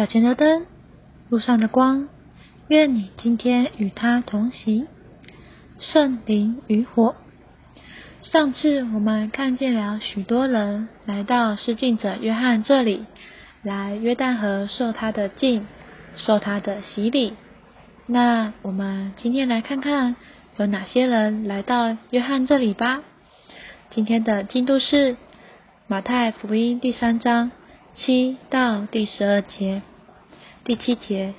脚前的灯，路上的光。愿你今天与他同行。圣灵与火。上次我们看见了许多人来到施浸者约翰这里，来约旦河受他的浸，受他的洗礼。那我们今天来看看有哪些人来到约翰这里吧。今天的进度是马太福音第三章七到第十二节。第七节，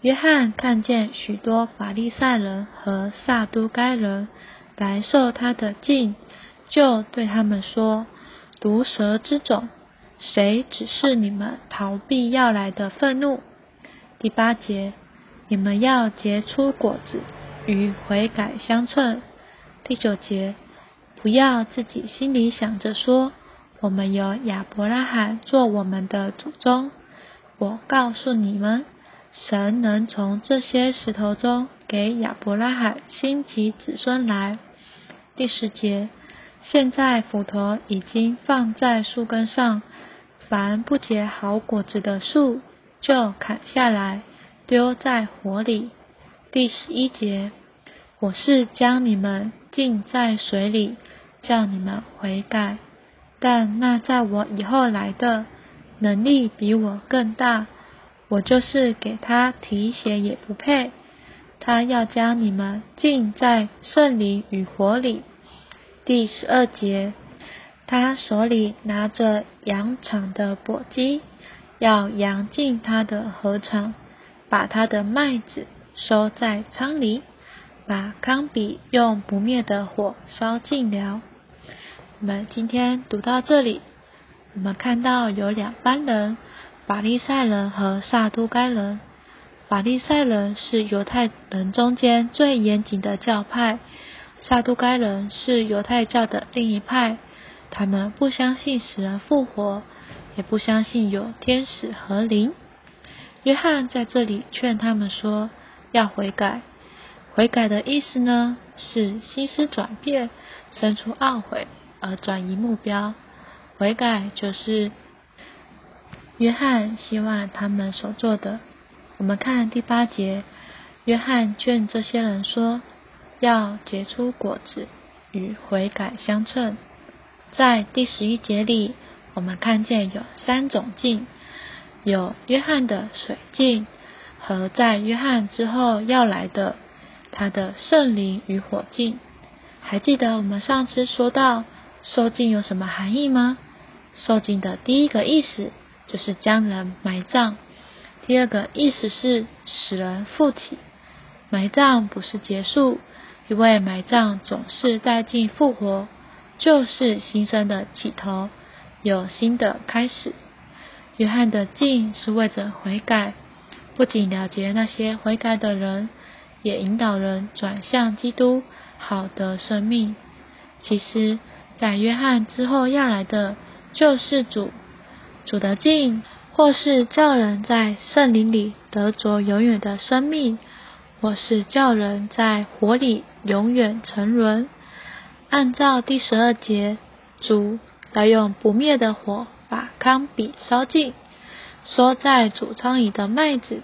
约翰看见许多法利赛人和撒都该人。来受他的敬，就对他们说：“毒蛇之种，谁指示你们逃避要来的愤怒？”第八节，你们要结出果子，与悔改相称。第九节，不要自己心里想着说：“我们有亚伯拉罕做我们的祖宗。”我告诉你们，神能从这些石头中给亚伯拉罕兴起子孙来。第十节，现在斧头已经放在树根上，凡不结好果子的树，就砍下来，丢在火里。第十一节，我是将你们浸在水里，叫你们悔改。但那在我以后来的，能力比我更大，我就是给他提鞋也不配。他要将你们浸在圣灵与火里。第十二节，他手里拿着羊场的簸箕，要扬进他的禾场，把他的麦子收在仓里，把糠比用不灭的火烧尽了。我们今天读到这里，我们看到有两班人。法利赛人和撒都该人，法利赛人是犹太人中间最严谨的教派，撒都该人是犹太教的另一派，他们不相信死人复活，也不相信有天使和灵。约翰在这里劝他们说，要悔改。悔改的意思呢，是心思转变，生出懊悔而转移目标。悔改就是。约翰希望他们所做的，我们看第八节，约翰劝这些人说，要结出果子，与悔改相称。在第十一节里，我们看见有三种镜，有约翰的水镜，和在约翰之后要来的他的圣灵与火镜。还记得我们上次说到受镜有什么含义吗？受尽的第一个意思。就是将人埋葬。第二个意思是使人复起。埋葬不是结束，因为埋葬总是带进复活，就是新生的起头，有新的开始。约翰的进是为着悔改，不仅了结那些悔改的人，也引导人转向基督，好的生命。其实，在约翰之后要来的救世主。主的敬，或是叫人在圣灵里得着永远的生命，或是叫人在火里永远沉沦。按照第十二节，主要用不灭的火把糠比烧尽，说在主仓里的麦子，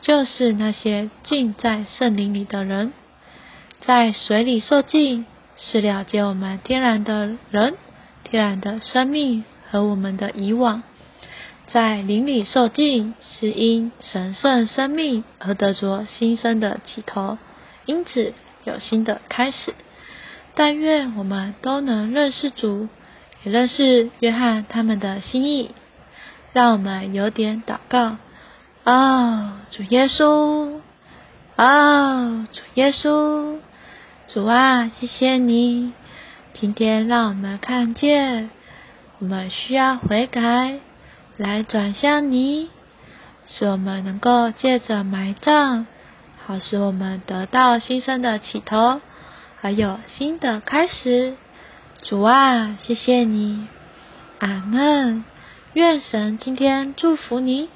就是那些浸在圣灵里的人，在水里受浸，是了解我们天然的人、天然的生命和我们的以往。在灵里受尽，是因神圣生命而得着新生的起头，因此有新的开始。但愿我们都能认识主，也认识约翰他们的心意。让我们有点祷告。哦，主耶稣，哦，主耶稣，主啊，谢谢你，今天让我们看见，我们需要悔改。来转向你，使我们能够借着埋葬，好使我们得到新生的起头，还有新的开始。主啊，谢谢你，阿门。愿神今天祝福你。